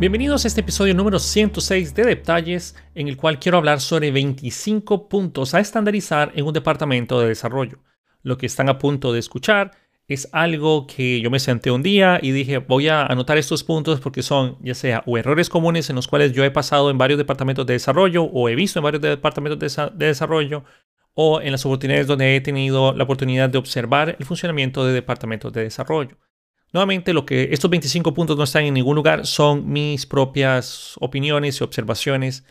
Bienvenidos a este episodio número 106 de Detalles, en el cual quiero hablar sobre 25 puntos a estandarizar en un departamento de desarrollo. Lo que están a punto de escuchar es algo que yo me senté un día y dije, voy a anotar estos puntos porque son ya sea o errores comunes en los cuales yo he pasado en varios departamentos de desarrollo o he visto en varios departamentos de, de desarrollo o en las oportunidades donde he tenido la oportunidad de observar el funcionamiento de departamentos de desarrollo. Nuevamente, lo que estos 25 puntos no están en ningún lugar son mis propias opiniones y observaciones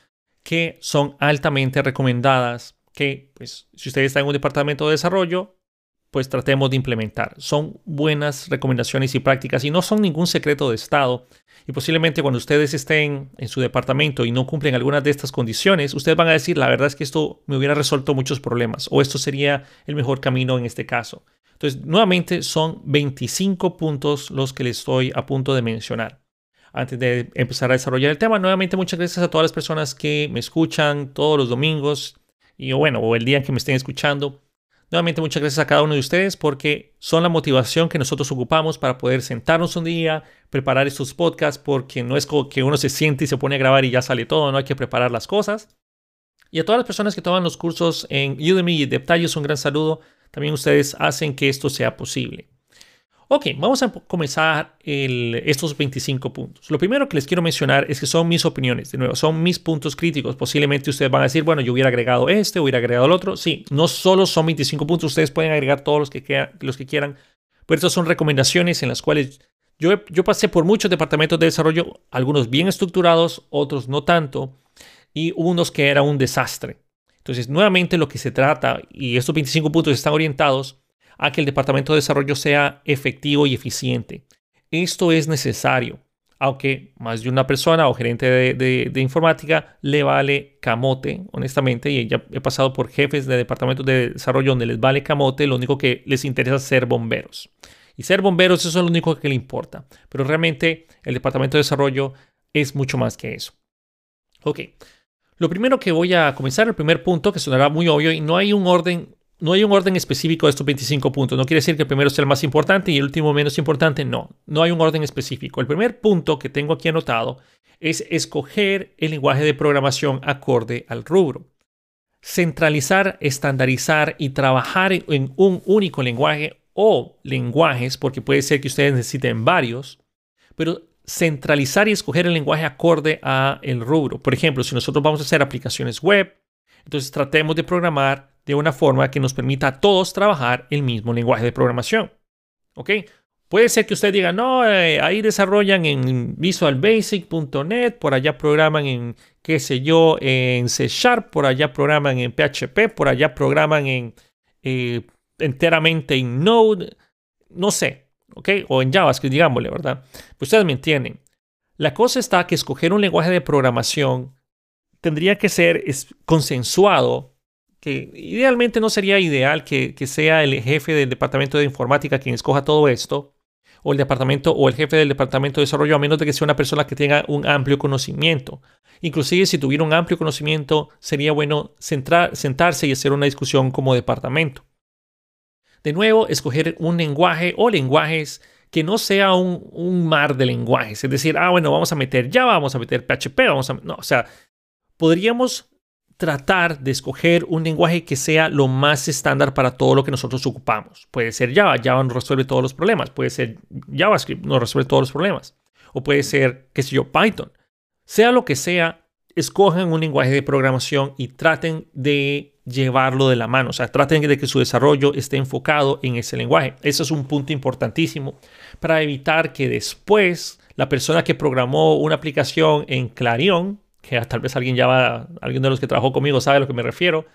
que son altamente recomendadas que, pues, si usted está en un departamento de desarrollo, pues tratemos de implementar. Son buenas recomendaciones y prácticas y no son ningún secreto de Estado. Y posiblemente cuando ustedes estén en su departamento y no cumplen algunas de estas condiciones, ustedes van a decir, la verdad es que esto me hubiera resuelto muchos problemas o esto sería el mejor camino en este caso. Entonces, nuevamente son 25 puntos los que les estoy a punto de mencionar. Antes de empezar a desarrollar el tema, nuevamente muchas gracias a todas las personas que me escuchan todos los domingos y bueno, o el día en que me estén escuchando. Nuevamente muchas gracias a cada uno de ustedes porque son la motivación que nosotros ocupamos para poder sentarnos un día, preparar estos podcasts, porque no es que uno se siente y se pone a grabar y ya sale todo, no hay que preparar las cosas. Y a todas las personas que toman los cursos en Udemy y Detalles, un gran saludo. También ustedes hacen que esto sea posible. Ok, vamos a comenzar estos 25 puntos. Lo primero que les quiero mencionar es que son mis opiniones, de nuevo, son mis puntos críticos. Posiblemente ustedes van a decir, bueno, yo hubiera agregado este, hubiera agregado el otro. Sí, no solo son 25 puntos, ustedes pueden agregar todos los que, los que quieran, pero estas son recomendaciones en las cuales yo, yo pasé por muchos departamentos de desarrollo, algunos bien estructurados, otros no tanto, y unos que era un desastre. Entonces, nuevamente lo que se trata, y estos 25 puntos están orientados a que el departamento de desarrollo sea efectivo y eficiente. Esto es necesario, aunque más de una persona o gerente de, informática le vale camote, honestamente, y ya he pasado por jefes de departamentos de desarrollo donde les vale camote, lo único que les interesa es ser bomberos. Y ser bomberos eso es lo único que le importa, pero realmente el departamento de desarrollo es mucho más que eso. Ok, lo primero que voy a comenzar, el primer punto, que sonará muy obvio, y no hay un orden, no hay un orden específico de estos 25 puntos. No quiere decir que el primero sea el más importante y el último menos importante. No, no hay un orden específico. El primer punto que tengo aquí anotado es escoger el lenguaje de programación acorde al rubro. Centralizar, estandarizar y trabajar en un único lenguaje o lenguajes, porque puede ser que ustedes necesiten varios, pero centralizar y escoger el lenguaje acorde a el rubro. Por ejemplo, si nosotros vamos a hacer aplicaciones web, entonces tratemos de programar de una forma que nos permita a todos trabajar el mismo lenguaje de programación. ¿Ok? Puede ser que usted diga, no, eh, ahí desarrollan en visualbasic.net, por allá programan en, qué sé yo, en C Sharp, por allá programan en PHP, por allá programan en eh, enteramente en Node, no sé. ¿ok? O en JavaScript, digámosle, ¿verdad? Pues ustedes me entienden. La cosa está que escoger un lenguaje de programación tendría que ser consensuado, que idealmente no sería ideal que, sea el jefe del departamento de informática quien escoja todo esto, o el departamento o el jefe del departamento de desarrollo, a menos de que sea una persona que tenga un amplio conocimiento. Inclusive si tuviera un amplio conocimiento, sería bueno sentarse y hacer una discusión como departamento. De nuevo, escoger un lenguaje o lenguajes que no sea un, mar de lenguajes. Es decir, ah, bueno, vamos a meter Java, vamos a meter PHP, vamos a... No, o sea, podríamos tratar de escoger un lenguaje que sea lo más estándar para todo lo que nosotros ocupamos. Puede ser Java, Java no resuelve todos los problemas. Puede ser JavaScript, no resuelve todos los problemas. O puede ser, qué sé yo, Python. Sea lo que sea, escojan un lenguaje de programación y traten de llevarlo de la mano. O sea, traten de que su desarrollo esté enfocado en ese lenguaje. Eso es un punto importantísimo para evitar que después la persona que programó una aplicación en Clarion, tal vez alguien ya va, alguien de los que trabajó conmigo sabe a lo que me refiero,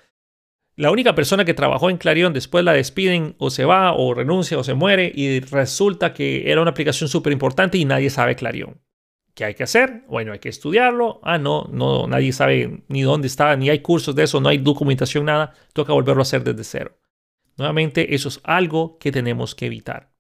la única persona que trabajó en Clarion después la despiden o se va o renuncia o se muere y resulta que era una aplicación súper importante y nadie sabe Clarion. ¿Qué hay que hacer? Bueno, hay que estudiarlo. Ah, no, no, nadie sabe ni dónde está, ni hay cursos de eso, no hay documentación, nada. Toca volverlo a hacer desde cero. Nuevamente, eso es algo que tenemos que evitar.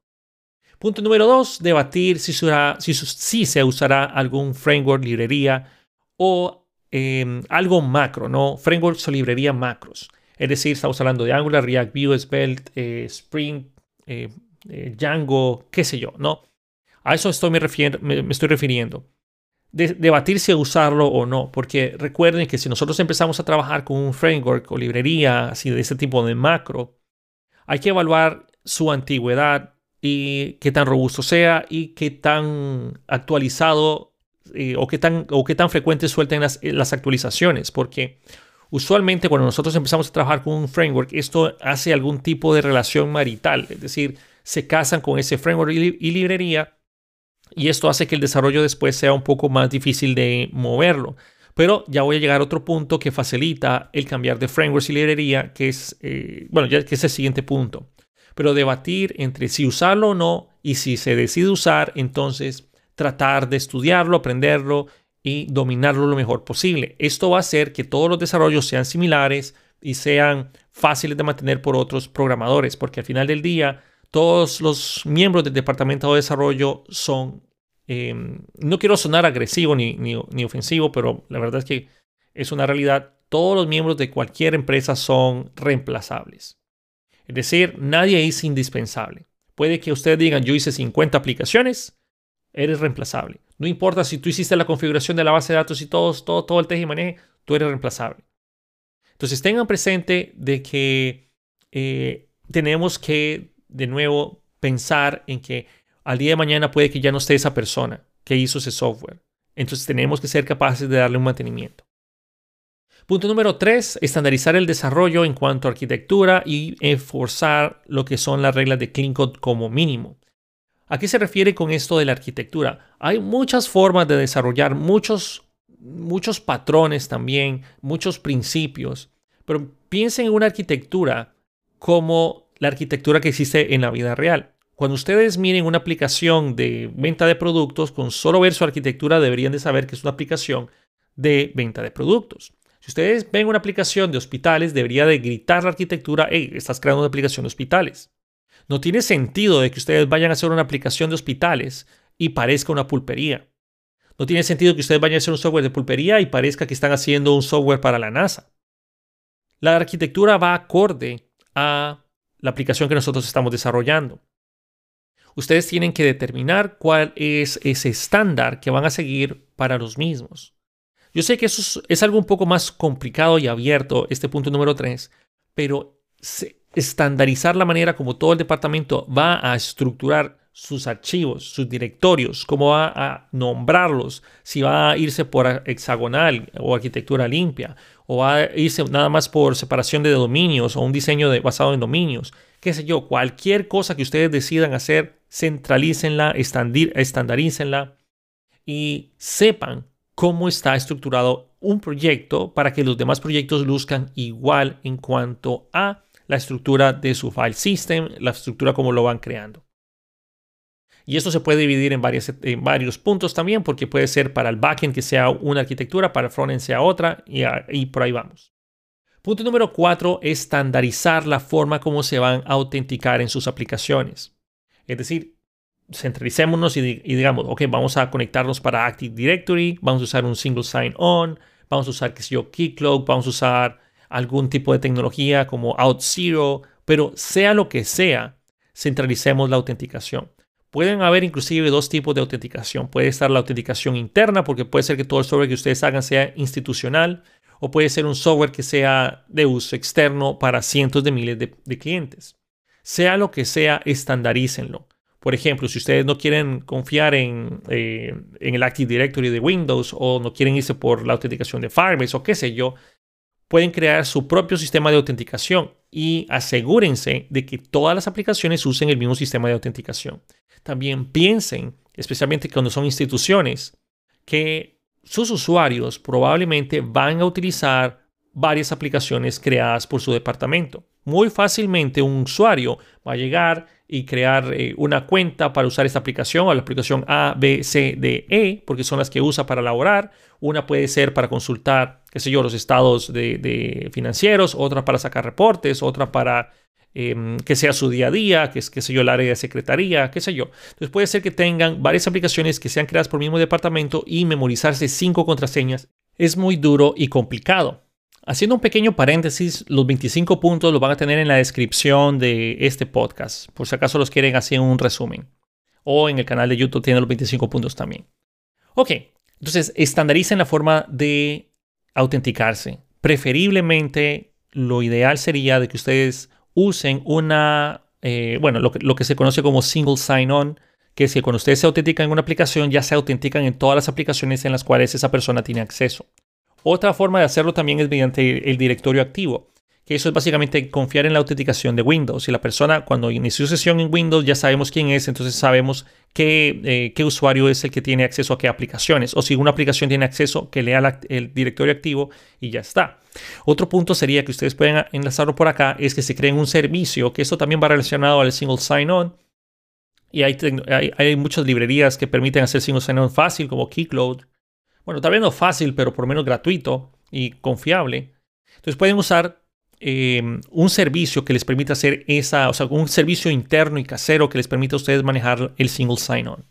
Punto número dos, debatir si, si, se usará algún framework, librería o em, algo macro, ¿no? Frameworks o librería macros. Es decir, estamos hablando de Angular, React, Vue, Svelte, eh, Spring, eh, eh, Django, qué sé yo, ¿no? A eso estoy me, estoy refiriendo. debatir si usarlo o no, porque recuerden que si nosotros empezamos a trabajar con un framework o librería así de ese tipo de macro, hay que evaluar su antigüedad y qué tan robusto sea y qué tan actualizado o, qué tan, o qué tan frecuente suelten las, las actualizaciones, porque usualmente cuando nosotros empezamos a trabajar con un framework, esto hace algún tipo de relación marital, es decir, se casan con ese framework y librería y esto hace que el desarrollo después sea un poco más difícil de moverlo. Pero ya voy a llegar a otro punto que facilita el cambiar de frameworks y librería, que es, eh, bueno, ya que es el siguiente punto. Pero debatir entre si usarlo o no y si se decide usar, entonces tratar de estudiarlo, aprenderlo y dominarlo lo mejor posible. Esto va a hacer que todos los desarrollos sean similares y sean fáciles de mantener por otros programadores, porque al final del día todos los miembros del departamento de desarrollo son, em, no quiero sonar agresivo ni, ni, ofensivo, pero la verdad es que es una realidad. Todos los miembros de cualquier empresa son reemplazables. Es decir, nadie es indispensable. Puede que ustedes digan, yo hice 50 aplicaciones, eres reemplazable. No importa si tú hiciste la configuración de la base de datos y todo, todo, todo el teje y maneje, tú eres reemplazable. Entonces tengan presente de que eh, tenemos que de nuevo pensar en que al día de mañana puede que ya no esté esa persona que hizo ese software. Entonces tenemos que ser capaces de darle un mantenimiento. Punto número tres, estandarizar el desarrollo en cuanto a arquitectura y enforzar lo que son las reglas de Clean Code como mínimo. ¿A qué se refiere con esto de la arquitectura? Hay muchas formas de desarrollar, muchos, muchos patrones también, muchos principios, pero piensen en una arquitectura como la arquitectura que existe en la vida real. Cuando ustedes miren una aplicación de venta de productos, con solo ver su arquitectura deberían de saber que es una aplicación de venta de productos. Si ustedes ven una aplicación de hospitales, debería de gritar la arquitectura, hey, estás creando una aplicación de hospitales. No tiene sentido de que ustedes vayan a hacer una aplicación de hospitales y parezca una pulpería. No tiene sentido que ustedes vayan a hacer un software de pulpería y parezca que están haciendo un software para la NASA. La arquitectura va acorde a la aplicación que nosotros estamos desarrollando. Ustedes tienen que determinar cuál es ese estándar que van a seguir para los mismos. Yo sé que eso es, algo un poco más complicado y abierto, este punto número 3, pero estandarizar la manera como todo el departamento va a estructurar sus archivos, sus directorios, cómo va a nombrarlos, si va a irse por hexagonal o arquitectura limpia, o va a irse nada más por separación de dominios o un diseño basado en dominios, qué sé yo, cualquier cosa que ustedes decidan hacer, centralícenla, estandarícenla y sepan cómo está estructurado un proyecto para que los demás proyectos luzcan igual en cuanto a la estructura de su file system, la estructura como lo van creando. Y esto se puede dividir en, varios puntos también, porque puede ser para el backend que sea una arquitectura, para el frontend sea otra, y, y por ahí vamos. Punto número cuatro, estandarizar la forma como se van a autenticar en sus aplicaciones. Es decir, centralicémonos y, digamos, ok, vamos a conectarnos para Active Directory, vamos a usar un single sign-on, vamos a usar, qué sé yo, Keycloak, vamos a usar algún tipo de tecnología como OutZero, pero sea lo que sea, centralicemos la autenticación. Pueden haber inclusive dos tipos de autenticación. Puede estar la autenticación interna, porque puede ser que todo el software que ustedes hagan sea institucional, o puede ser un software que sea de uso externo para cientos de miles de, clientes. Sea lo que sea, estandarícenlo. Por ejemplo, si ustedes no quieren confiar en, eh, en, el Active Directory de Windows o no quieren irse por la autenticación de Firebase o qué sé yo, pueden crear su propio sistema de autenticación y asegúrense de que todas las aplicaciones usen el mismo sistema de autenticación. También piensen, especialmente cuando son instituciones, que sus usuarios probablemente van a utilizar varias aplicaciones creadas por su departamento. Muy fácilmente un usuario va a llegar y crear eh, una cuenta para usar esta aplicación o la aplicación A, B, C, D, E, porque son las que usa para elaborar. Una puede ser para consultar, qué sé yo, los estados de, financieros, otra para sacar reportes, otra para em, que sea su día a día, que es, qué sé yo, el área de secretaría, qué sé yo. Entonces puede ser que tengan varias aplicaciones que sean creadas por el mismo departamento y memorizarse cinco contraseñas es muy duro y complicado. Haciendo un pequeño paréntesis, los 25 puntos los van a tener en la descripción de este podcast, por si acaso los quieren hacer un resumen. O en el canal de YouTube tienen los 25 puntos también. Ok, Entonces, estandaricen la forma de autenticarse. Preferiblemente, lo ideal sería de que ustedes usen una, eh, bueno, lo que, lo que se conoce como single sign-on, que es que cuando ustedes se autentican en una aplicación, ya se autentican en todas las aplicaciones en las cuales esa persona tiene acceso. Otra forma de hacerlo también es mediante el directorio activo que eso es básicamente confiar en la autenticación de Windows. Si la persona cuando inició sesión en Windows ya sabemos quién es, entonces sabemos qué, eh, usuario es el que tiene acceso a qué aplicaciones. O si una aplicación tiene acceso, que lea el directorio activo y ya está. Otro punto sería que ustedes pueden enlazarlo por acá, es que se creen un servicio, que eso también va relacionado al single sign-on. Y hay, muchas librerías que permiten hacer single sign-on fácil, como Keycloud. Bueno, tal vez no fácil, pero por lo menos gratuito y confiable. Entonces pueden usar Em, un servicio que les permita hacer esa, o sea, un servicio interno y casero que les permita a ustedes manejar el single sign-on.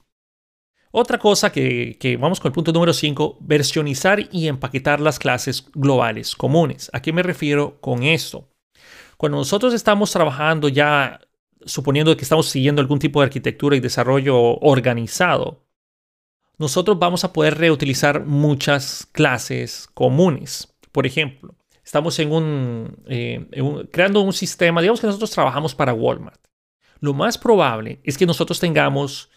Otra cosa que, que, vamos con el punto número 5, versionizar y empaquetar las clases globales comunes. ¿A qué me refiero con esto? Cuando nosotros estamos trabajando ya, suponiendo que estamos siguiendo algún tipo de arquitectura y desarrollo organizado, nosotros vamos a poder reutilizar muchas clases comunes. Por ejemplo, estamos eh, creando un sistema, digamos que nosotros trabajamos para Walmart. Lo más probable es que nosotros tengamos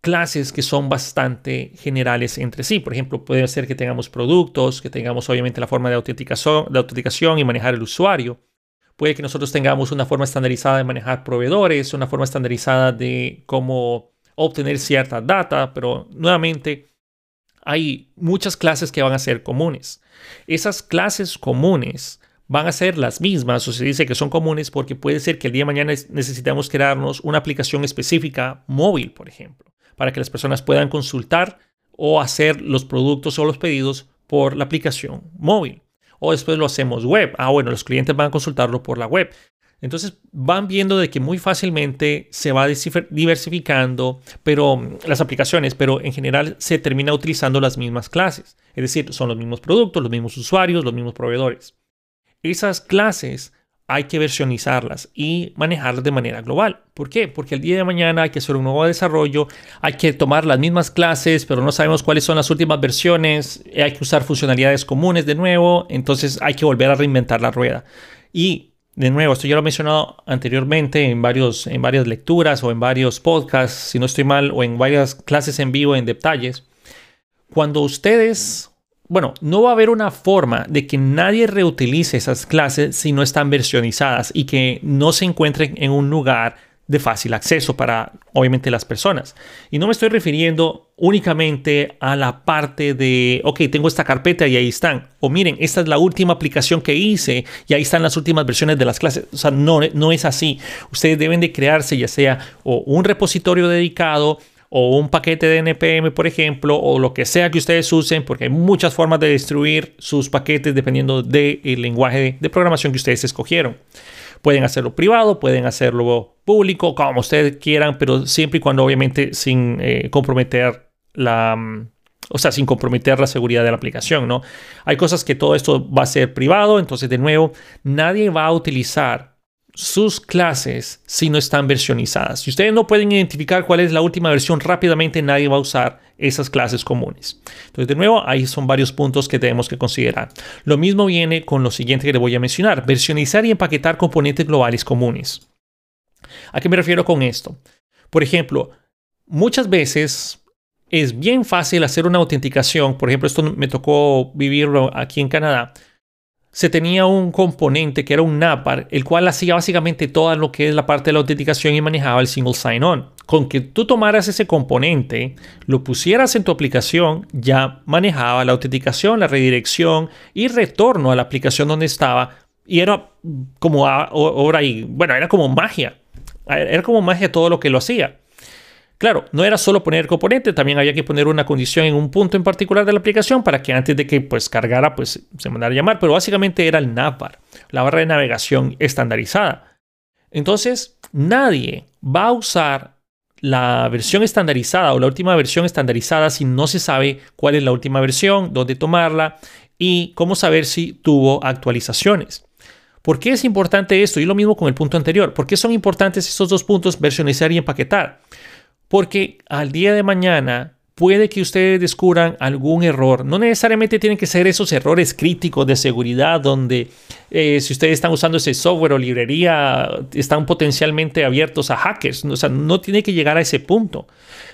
clases que son bastante generales entre sí. Por ejemplo, puede ser que tengamos productos, que tengamos obviamente la forma de autenticación, de autenticación y manejar el usuario. Puede que nosotros tengamos una forma estandarizada de manejar proveedores, una forma estandarizada de cómo obtener cierta data, pero nuevamente hay muchas clases que van a ser comunes. Esas clases comunes van a ser las mismas, o se dice que son comunes porque puede ser que el día de mañana necesitamos crearnos una aplicación específica móvil, por ejemplo, para que las personas puedan consultar o hacer los productos o los pedidos por la aplicación móvil. O después lo hacemos web. Ah, bueno, los clientes van a consultarlo por la web. Entonces van viendo de que muy fácilmente se va diversificando pero, mm, las aplicaciones, pero en general se termina utilizando las mismas clases. Es decir, son los mismos productos, los mismos usuarios, los mismos proveedores. Esas clases hay que versionizarlas y manejarlas de manera global. ¿Por qué? Porque el día de mañana hay que hacer un nuevo desarrollo, hay que tomar las mismas clases, pero no sabemos cuáles son las últimas versiones, hay que usar funcionalidades comunes de nuevo, entonces hay que volver a reinventar la rueda. Y de nuevo, esto ya lo he mencionado anteriormente en, varios, en varias lecturas o en varios podcasts, si no estoy mal, o en varias clases en vivo en detalles. Cuando ustedes, bueno, no va a haber una forma de que nadie reutilice esas clases si no están versionizadas y que no se encuentren en un lugar de fácil acceso para, obviamente, las personas. Y no me estoy refiriendo únicamente a la parte de, ok, tengo esta carpeta y ahí están. O miren, esta es la última aplicación que hice y ahí están las últimas versiones de las clases. O sea, no, no es así. Ustedes deben de crearse ya sea o un repositorio dedicado o un paquete de NPM, por ejemplo, o lo que sea que ustedes usen, porque hay muchas formas de destruir sus paquetes dependiendo del lenguaje de programación que ustedes escogieron. Pueden hacerlo privado, pueden hacerlo público, como ustedes quieran, pero siempre y cuando obviamente sin eh, comprometer la... Mm, o sea, sin comprometer la seguridad de la aplicación, ¿no? Hay cosas que todo esto va a ser privado, entonces de nuevo, nadie va a utilizar sus clases si no están versionizadas. Si ustedes no pueden identificar cuál es la última versión rápidamente, nadie va a usar esas clases comunes. Entonces, de nuevo, ahí son varios puntos que tenemos que considerar. Lo mismo viene con lo siguiente que le voy a mencionar, versionizar y empaquetar componentes globales comunes. ¿A qué me refiero con esto? Por ejemplo, muchas veces es bien fácil hacer una autenticación. Por ejemplo, esto me tocó vivirlo aquí en Canadá se tenía un componente que era un NAPAR, el cual hacía básicamente todo lo que es la parte de la autenticación y manejaba el single sign-on. Con que tú tomaras ese componente, lo pusieras en tu aplicación, ya manejaba la autenticación, la redirección y retorno a la aplicación donde estaba. Y era como ahora y bueno, era como magia. Era como magia todo lo que lo hacía. Claro, no era solo poner componente, también había que poner una condición en un punto en particular de la aplicación para que antes de que pues cargara pues se mandara a llamar, pero básicamente era el navbar, la barra de navegación estandarizada. Entonces, nadie va a usar la versión estandarizada o la última versión estandarizada si no se sabe cuál es la última versión, dónde tomarla y cómo saber si tuvo actualizaciones. ¿Por qué es importante esto? Y lo mismo con el punto anterior. ¿Por qué son importantes estos dos puntos, versionizar y empaquetar? Porque al día de mañana puede que ustedes descubran algún error. No necesariamente tienen que ser esos errores críticos de seguridad donde eh, si ustedes están usando ese software o librería están potencialmente abiertos a hackers. O sea, no tiene que llegar a ese punto.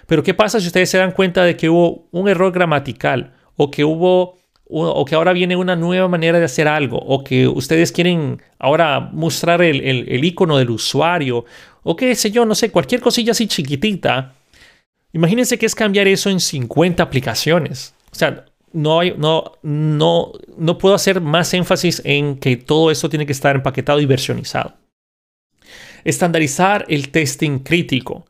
Pero ¿qué pasa si ustedes se dan cuenta de que hubo un error gramatical o que hubo o que ahora viene una nueva manera de hacer algo, o que ustedes quieren ahora mostrar el, el, icono del usuario, o qué sé yo, no sé, cualquier cosilla así chiquitita, Imagínense que es cambiar eso en 50 aplicaciones. O sea, no, hay, no, no, no puedo hacer más énfasis en que todo esto tiene que estar empaquetado y versionizado. Estandarizar el testing crítico.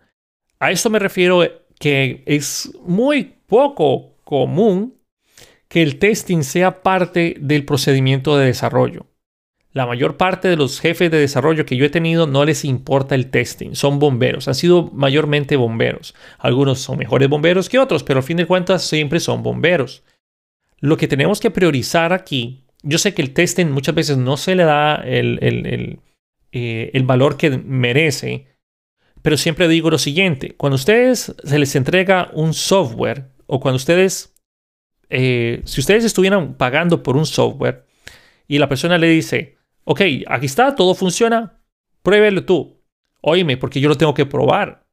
A esto me refiero que es muy poco común que el testing sea parte del procedimiento de desarrollo. La mayor parte de los jefes de desarrollo que yo he tenido no les importa el testing, son bomberos, han sido mayormente bomberos. Algunos son mejores bomberos que otros, pero al fin de cuentas siempre son bomberos. Lo que tenemos que priorizar aquí, yo sé que el testing muchas veces no se le da el, el, eh, valor que merece, pero siempre digo lo siguiente, cuando ustedes se les entrega un software o cuando ustedes, eh, si ustedes estuvieran pagando por un software y la persona le dice, ok, aquí está, todo funciona, pruébelo tú. Óyeme, porque yo lo tengo que probar.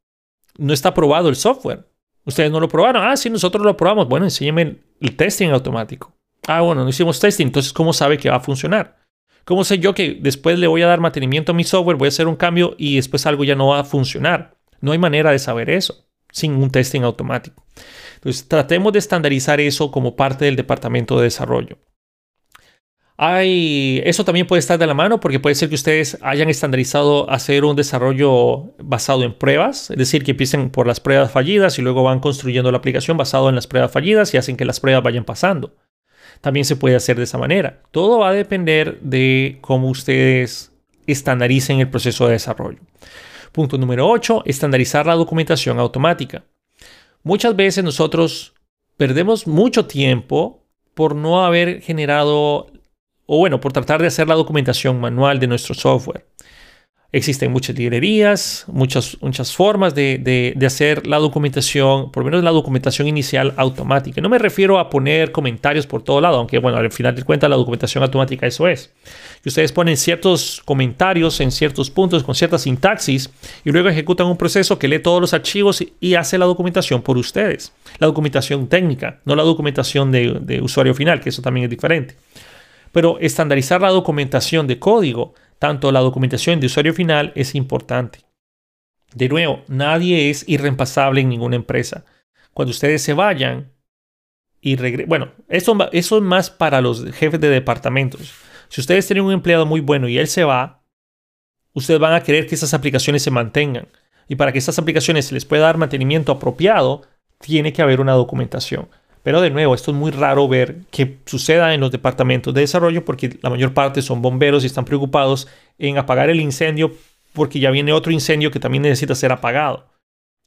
No está probado el software. Ustedes no lo probaron. Ah, sí, nosotros lo probamos. Bueno, enséñeme el, testing automático. Ah, bueno, no hicimos testing, entonces ¿cómo sabe que va a funcionar? ¿Cómo sé yo que después le voy a dar mantenimiento a mi software, voy a hacer un cambio y después algo ya no va a funcionar? No hay manera de saber eso sin un testing automático. Entonces, tratemos de estandarizar eso como parte del departamento de desarrollo. Hay, eso también puede estar de la mano porque puede ser que ustedes hayan estandarizado hacer un desarrollo basado en pruebas, es decir, que empiecen por las pruebas fallidas y luego van construyendo la aplicación basado en las pruebas fallidas y hacen que las pruebas vayan pasando. También se puede hacer de esa manera. Todo va a depender de cómo ustedes estandaricen el proceso de desarrollo. Punto número 8, estandarizar la documentación automática. Muchas veces nosotros perdemos mucho tiempo por no haber generado o bueno, por tratar de hacer la documentación manual de nuestro software. Existen muchas librerías, muchas, muchas formas de, hacer la documentación, por lo menos la documentación inicial automática. No me refiero a poner comentarios por todo lado, aunque bueno, al final de cuentas la documentación automática eso es. Ustedes ponen ciertos comentarios en ciertos puntos con cierta sintaxis y luego ejecutan un proceso que lee todos los archivos y, hace la documentación por ustedes. La documentación técnica, no la documentación de, de usuario final, que eso también es diferente. Pero estandarizar la documentación de código, tanto la documentación de usuario final, es importante. De nuevo, nadie es irreemplazable en ninguna empresa. Cuando ustedes se vayan y regresen, bueno, eso, eso es más para los jefes de departamentos. Si ustedes tienen un empleado muy bueno y él se va, ustedes van a querer que esas aplicaciones se mantengan. Y para que esas aplicaciones se les pueda dar mantenimiento apropiado, tiene que haber una documentación. Pero de nuevo, esto es muy raro ver que suceda en los departamentos de desarrollo porque la mayor parte son bomberos y están preocupados en apagar el incendio porque ya viene otro incendio que también necesita ser apagado.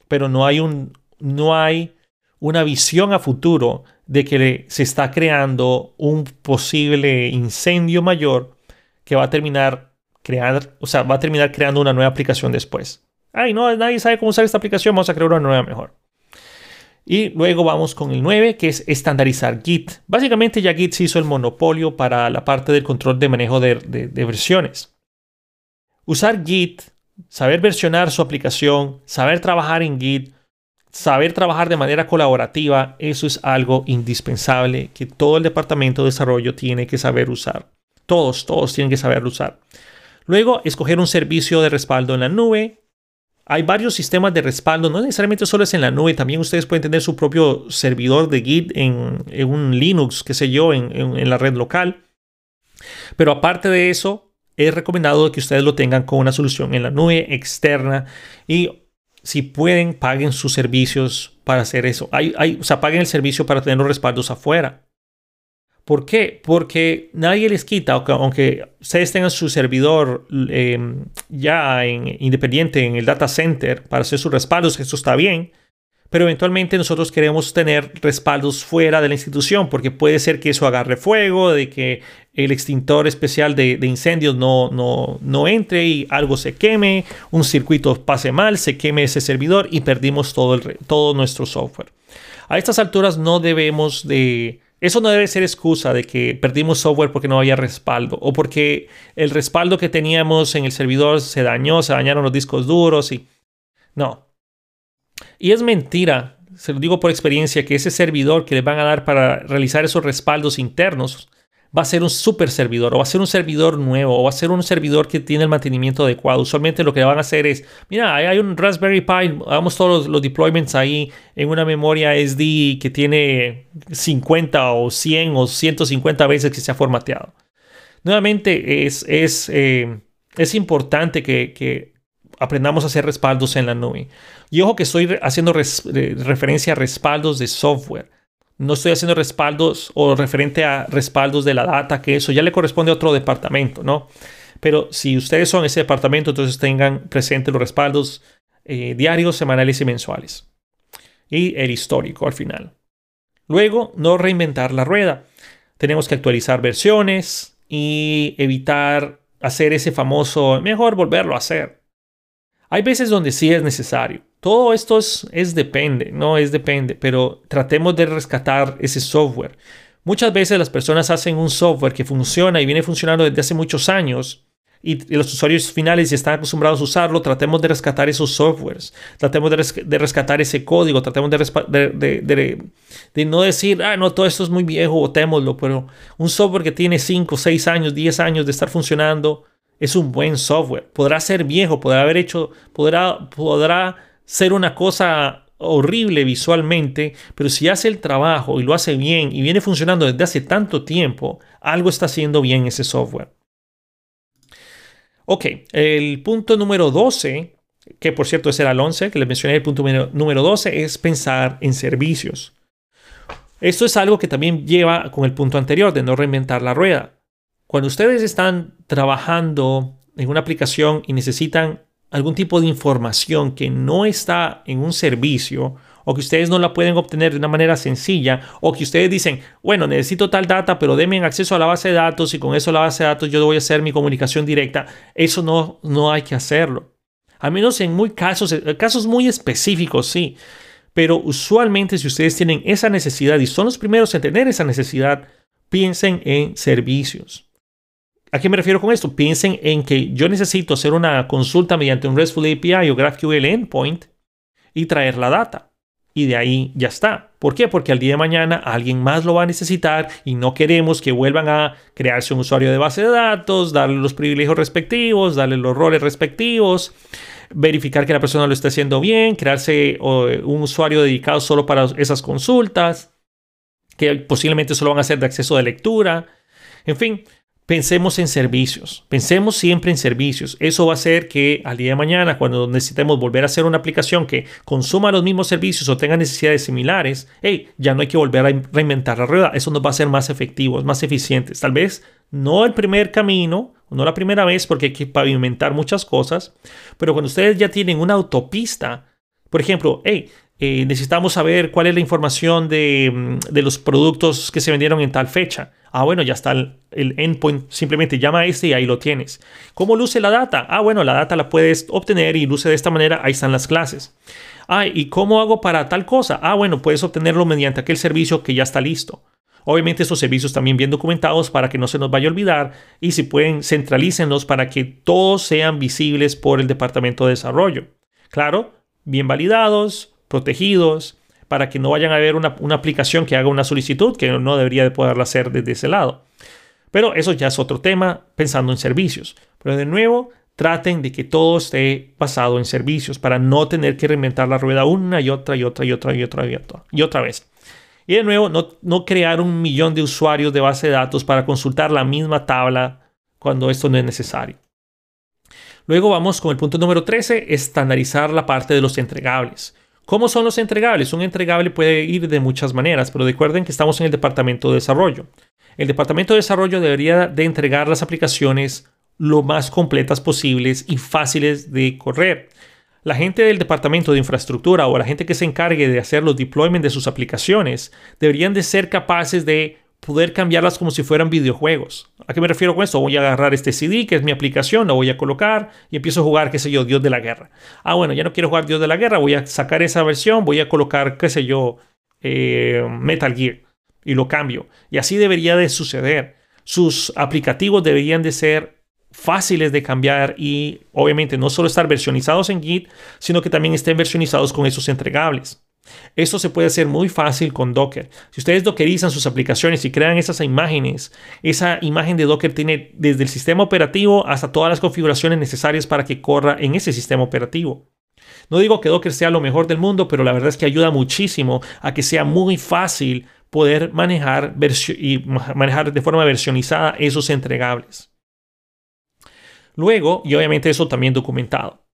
Pero no hay, un, no hay una visión a futuro de que se está creando un posible incendio mayor que va a terminar crear, o sea, va a terminar creando una nueva aplicación después. Ay, no, nadie sabe cómo usar esta aplicación, vamos a crear una nueva mejor. Y luego vamos con el 9, que es estandarizar Git. Básicamente ya Git se hizo el monopolio para la parte del control de manejo de, versiones. Usar Git, saber versionar su aplicación, saber trabajar en Git, saber trabajar de manera colaborativa, eso es algo indispensable que todo el departamento de desarrollo tiene que saber usar. Todos, todos tienen que saber usar. Luego, escoger un servicio de respaldo en la nube, hay varios sistemas de respaldo, no necesariamente solo es en la nube, también ustedes pueden tener su propio servidor de Git en, un Linux, qué sé yo, en, la red local. Pero aparte de eso, es recomendado que ustedes lo tengan con una solución en la nube externa y si pueden, paguen sus servicios para hacer eso. Hay, o sea, paguen el servicio para tener los respaldos afuera. ¿Por qué? Porque nadie les quita, aunque ustedes tengan su servidor em, ya en, independiente en el data center para hacer sus respaldos, eso está bien, pero eventualmente nosotros queremos tener respaldos fuera de la institución porque puede ser que eso agarre fuego, de que el extintor especial de, incendios no, no, no, entre y algo se queme, un circuito pase mal, se queme ese servidor y perdimos todo, el, todo nuestro software. A estas alturas no debemos de... Eso no debe ser excusa de que perdimos software porque no había respaldo o porque el respaldo que teníamos en el servidor se dañó, se dañaron los discos duros y... No, y es mentira, se lo digo por experiencia, que ese servidor que le van a dar para realizar esos respaldos internos va a ser un super servidor o va a ser un servidor nuevo o va a ser un servidor que tiene el mantenimiento adecuado. Usualmente lo que van a hacer es, mira, hay un Raspberry Pi, hagamos todos los, deployments ahí en una memoria SD que tiene 50 o 100 o 150 veces que se ha formateado. Nuevamente es, es, eh, es importante que, que aprendamos a hacer respaldos en la nube. Y ojo que estoy haciendo referencia a respaldos de software. No estoy haciendo respaldos o referente a respaldos de la data, que eso ya le corresponde a otro departamento, ¿no? Pero si ustedes son ese departamento, entonces tengan presentes los respaldos eh, diarios, semanales y mensuales. Y el histórico al final. Luego, no reinventar la rueda. Tenemos que actualizar versiones y evitar hacer ese famoso, mejor volverlo a hacer. Hay veces donde sí es necesario. Todo esto es, depende, no es depende, pero tratemos de rescatar ese software. Muchas veces las personas hacen un software que funciona y viene funcionando desde hace muchos años y los usuarios finales ya están acostumbrados a usarlo, tratemos de rescatar esos softwares, tratemos de, rescatar ese código, tratemos de, de, no decir, ah, no, todo esto es muy viejo, botémoslo, pero un software que tiene 5, 6 años, 10 años de estar funcionando, es un buen software. Podrá ser viejo, podrá haber hecho, podrá, podrá ser una cosa horrible visualmente, pero si hace el trabajo y lo hace bien y viene funcionando desde hace tanto tiempo, algo está haciendo bien ese software. Ok, el punto número 12, que por cierto es el 11, que les mencioné, el punto número 12 es pensar en servicios. Esto es algo que también lleva con el punto anterior de no reinventar la rueda. Cuando ustedes están trabajando en una aplicación y necesitan algún tipo de información que no está en un servicio o que ustedes no la pueden obtener de una manera sencilla o que ustedes dicen, bueno, necesito tal data, pero denme acceso a la base de datos y con eso la base de datos yo voy a hacer mi comunicación directa, eso no, no hay que hacerlo. Al menos en muy casos, casos muy específicos, sí. Pero usualmente si ustedes tienen esa necesidad y son los primeros en tener esa necesidad, piensen en servicios. ¿A qué me refiero con esto? Piensen en que yo necesito hacer una consulta mediante un RESTful API o GraphQL endpoint y traer la data. Y de ahí ya está. ¿Por qué? Porque al día de mañana alguien más lo va a necesitar y no queremos que vuelvan a crearse un usuario de base de datos, darle los privilegios respectivos, darle los roles respectivos, verificar que la persona lo esté haciendo bien, crearse un usuario dedicado solo para esas consultas, que posiblemente solo van a ser de acceso de lectura. En fin, Pensemos en servicios, pensemos siempre en servicios. Eso va a hacer que al día de mañana, cuando necesitemos volver a hacer una aplicación que consuma los mismos servicios o tenga necesidades similares, hey, ya no hay que volver a reinventar la rueda. Eso nos va a ser más efectivos, más eficientes. Tal vez no el primer camino, no la primera vez, porque hay que pavimentar muchas cosas, pero cuando ustedes ya tienen una autopista, por ejemplo, hey, eh, necesitamos saber cuál es la información de, mm, de los productos que se vendieron en tal fecha. Ah, bueno, ya está el, endpoint. Simplemente llama a este y ahí lo tienes. ¿Cómo luce la data? Ah, bueno, la data la puedes obtener y luce de esta manera. Ahí están las clases. Ah, ¿y cómo hago para tal cosa? Ah, bueno, puedes obtenerlo mediante aquel servicio que ya está listo. Obviamente estos servicios también bien documentados para que no se nos vaya a olvidar y si pueden centralícenlos para que todos sean visibles por el departamento de desarrollo. Claro, bien validados, protegidos, para que no vayan a ver una, aplicación que haga una solicitud que no debería de poderla hacer desde ese lado. Pero eso ya es otro tema pensando en servicios. Pero de nuevo, traten de que todo esté basado en servicios para no tener que reinventar la rueda una y otra y otra y otra y otra y otra, y otra vez. Y de nuevo, no, no crear un millón de usuarios de base de datos para consultar la misma tabla cuando esto no es necesario. Luego vamos con el punto número 13, estandarizar la parte de los entregables. ¿Cómo son los entregables? Un entregable puede ir de muchas maneras, pero recuerden que estamos en el departamento de desarrollo. El departamento de desarrollo debería de entregar las aplicaciones lo más completas posibles y fáciles de correr. la gente del departamento de infraestructura o la gente que se encargue de hacer los deployments de sus aplicaciones deberían de ser capaces de poder cambiarlas como si fueran videojuegos. ¿A qué me refiero con esto? Voy a agarrar este CD, que es mi aplicación, lo voy a colocar y empiezo a jugar, qué sé yo, Dios de la Guerra. Ah, bueno, ya no quiero jugar Dios de la Guerra, voy a sacar esa versión, voy a colocar, qué sé yo, eh, Metal Gear y lo cambio. Y así debería de suceder. Sus aplicativos deberían de ser fáciles de cambiar y obviamente no solo estar versionizados en Git, sino que también estén versionizados con esos entregables. Esto se puede hacer muy fácil con Docker. Si ustedes dockerizan sus aplicaciones y crean esas imágenes, esa imagen de Docker tiene desde el sistema operativo hasta todas las configuraciones necesarias para que corra en ese sistema operativo. No digo que Docker sea lo mejor del mundo, pero la verdad es que ayuda muchísimo a que sea muy fácil poder manejar y manejar de forma versionizada esos entregables. Luego, y obviamente eso también documentado.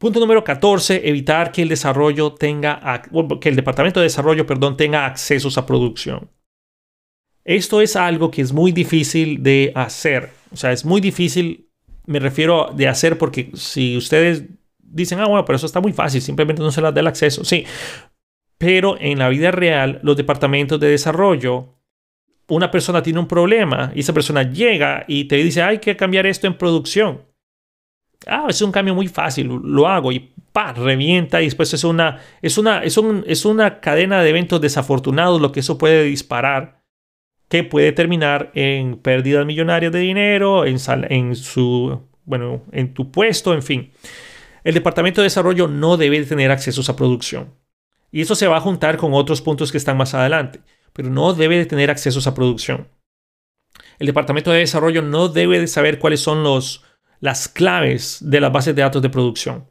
Punto número 14, evitar que el desarrollo tenga, que el departamento de desarrollo, perdón, tenga accesos a producción. Esto es algo que es muy difícil de hacer. O sea, es muy difícil, me refiero de hacer porque si ustedes dicen, ah, bueno, pero eso está muy fácil, simplemente no se les da el acceso. Sí, pero en la vida real, los departamentos de desarrollo, una persona tiene un problema y esa persona llega y te dice, hay que cambiar esto en producción ah, es un cambio muy fácil, lo hago y pa, revienta y después es una, es una, es, es una cadena de eventos desafortunados lo que eso puede disparar que puede terminar en pérdidas millonarias de dinero, en, en su, bueno, en tu puesto, en fin. El departamento de desarrollo no debe tener accesos a producción. Y eso se va a juntar con otros puntos que están más adelante, pero no debe de tener accesos a producción. El departamento de desarrollo no debe de saber cuáles son los, las claves de las bases de datos de producción.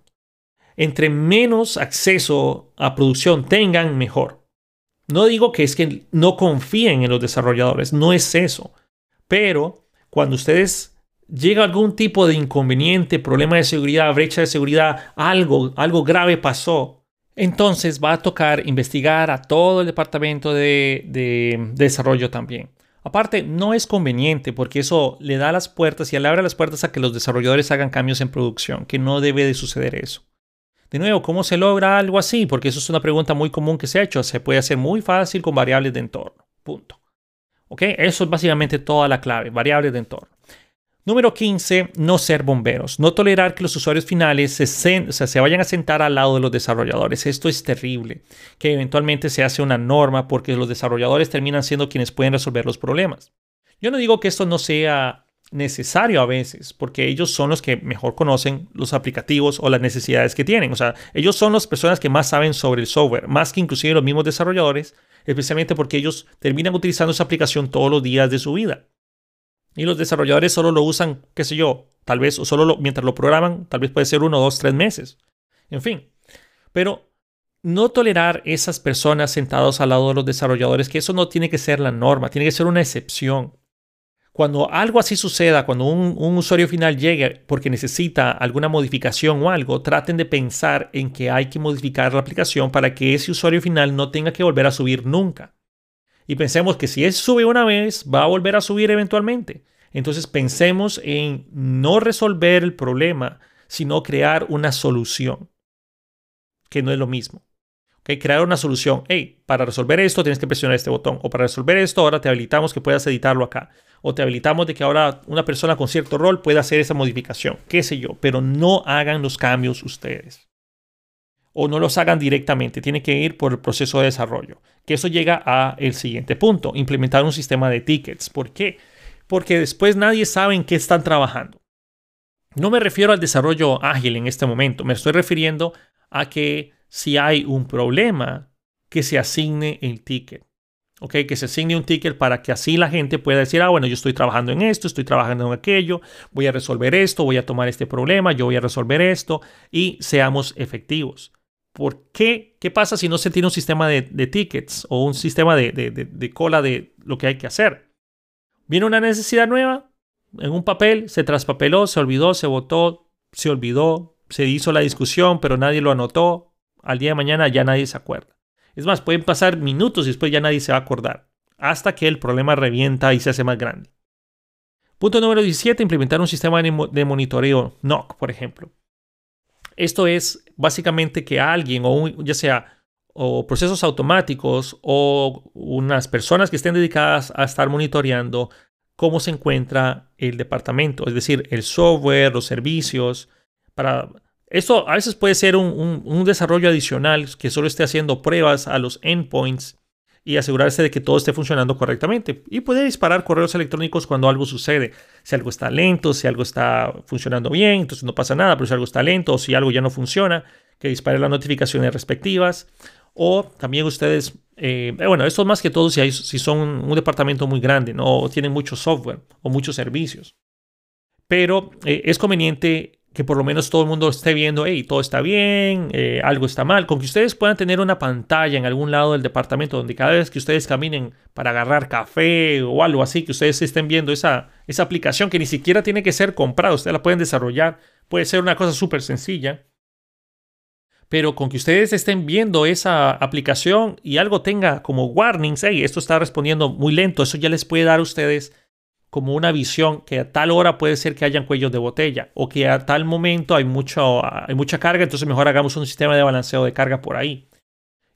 Entre menos acceso a producción tengan, mejor. No digo que es que no confíen en los desarrolladores, no es eso. Pero cuando ustedes llega algún tipo de inconveniente, problema de seguridad, brecha de seguridad, algo, algo grave pasó, entonces va a tocar investigar a todo el departamento de, de desarrollo también. Aparte, no es conveniente porque eso le da las puertas y le abre las puertas a que los desarrolladores hagan cambios en producción, que no debe de suceder eso. De nuevo, ¿cómo se logra algo así? Porque eso es una pregunta muy común que se ha hecho. Se puede hacer muy fácil con variables de entorno. Punto. ¿Ok? Eso es básicamente toda la clave, variables de entorno. Número 15, no ser bomberos. No tolerar que los usuarios finales se, se, vayan a sentar al lado de los desarrolladores. Esto es terrible, que eventualmente se hace una norma porque los desarrolladores terminan siendo quienes pueden resolver los problemas. Yo no digo que esto no sea necesario a veces, porque ellos son los que mejor conocen los aplicativos o las necesidades que tienen. O sea, ellos son las personas que más saben sobre el software, más que inclusive los mismos desarrolladores, especialmente porque ellos terminan utilizando esa aplicación todos los días de su vida. Y los desarrolladores solo lo usan, qué sé yo, tal vez, o solo mientras lo programan, tal vez puede ser uno, dos, tres meses. En fin. Pero no tolerar esas personas sentados al lado de los desarrolladores, que eso no tiene que ser la norma, tiene que ser una excepción. Cuando algo así suceda, cuando un, usuario final llegue porque necesita alguna modificación o algo, traten de pensar en que hay que modificar la aplicación para que ese usuario final no tenga que volver a subir nunca. Y pensemos que si es sube una vez, va a volver a subir eventualmente. Entonces pensemos en no resolver el problema, sino crear una solución, que no es lo mismo. Crear una solución. Hey, para resolver esto tienes que presionar este botón. O para resolver esto ahora te habilitamos que puedas editarlo acá. O te habilitamos de que ahora una persona con cierto rol pueda hacer esa modificación. Qué sé yo. Pero no hagan los cambios ustedes o no los hagan directamente, tiene que ir por el proceso de desarrollo. Que eso llega a el siguiente punto, implementar un sistema de tickets. ¿Por qué? Porque después nadie sabe en qué están trabajando. No me refiero al desarrollo ágil en este momento, me estoy refiriendo a que si hay un problema, que se asigne el ticket. ¿ok? Que se asigne un ticket para que así la gente pueda decir, ah, bueno, yo estoy trabajando en esto, estoy trabajando en aquello, voy a resolver esto, voy a tomar este problema, yo voy a resolver esto y seamos efectivos. ¿Por qué? ¿Qué pasa si no se tiene un sistema de, tickets o un sistema de, cola de lo que hay que hacer? Viene una necesidad nueva en un papel, se traspapeló, se olvidó, se votó, se olvidó, se hizo la discusión, pero nadie lo anotó. Al día de mañana ya nadie se acuerda. Es más, pueden pasar minutos y después ya nadie se va a acordar, hasta que el problema revienta y se hace más grande. Punto número 17, implementar un sistema de monitoreo NOC, por ejemplo. Esto es básicamente que alguien, o ya sea o procesos automáticos o unas personas que estén dedicadas a estar monitoreando cómo se encuentra el departamento, es decir, el software, los servicios. Para esto a veces puede ser un, un desarrollo adicional que solo esté haciendo pruebas a los endpoints y asegurarse de que todo esté funcionando correctamente. Y puede disparar correos electrónicos cuando algo sucede. Si algo está lento, si algo está funcionando bien, entonces no pasa nada, pero si algo está lento o si algo ya no funciona, que dispare las notificaciones respectivas. O también ustedes, eh, bueno, esto más que todo si, si son un departamento muy grande, ¿no? Tienen mucho software o muchos servicios. Pero eh, es conveniente que por lo menos todo el mundo esté viendo, hey, todo está bien, eh, algo está mal, con que ustedes puedan tener una pantalla en algún lado del departamento donde cada vez que ustedes caminen para agarrar café o algo así, que ustedes estén viendo esa, esa aplicación que ni siquiera tiene que ser comprada, ustedes la pueden desarrollar, puede ser una cosa súper sencilla, pero con que ustedes estén viendo esa aplicación y algo tenga como warnings, hey, esto está respondiendo muy lento, eso ya les puede dar a ustedes como una visión que a tal hora puede ser que hayan cuellos de botella o que a tal momento hay, mucho, hay mucha carga, entonces mejor hagamos un sistema de balanceo de carga por ahí.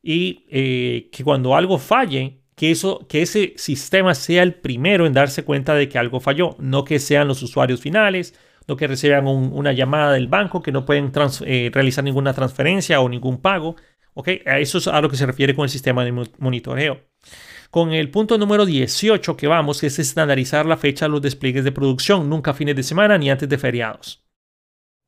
Y eh, que cuando algo falle, que, eso, que ese sistema sea el primero en darse cuenta de que algo falló, no que sean los usuarios finales, no que reciban una llamada del banco, que no pueden eh, realizar ninguna transferencia o ningún pago. ¿okay? A eso es a lo que se refiere con el sistema de monitoreo con el punto número 18 que vamos, que es estandarizar la fecha de los despliegues de producción, nunca fines de semana ni antes de feriados.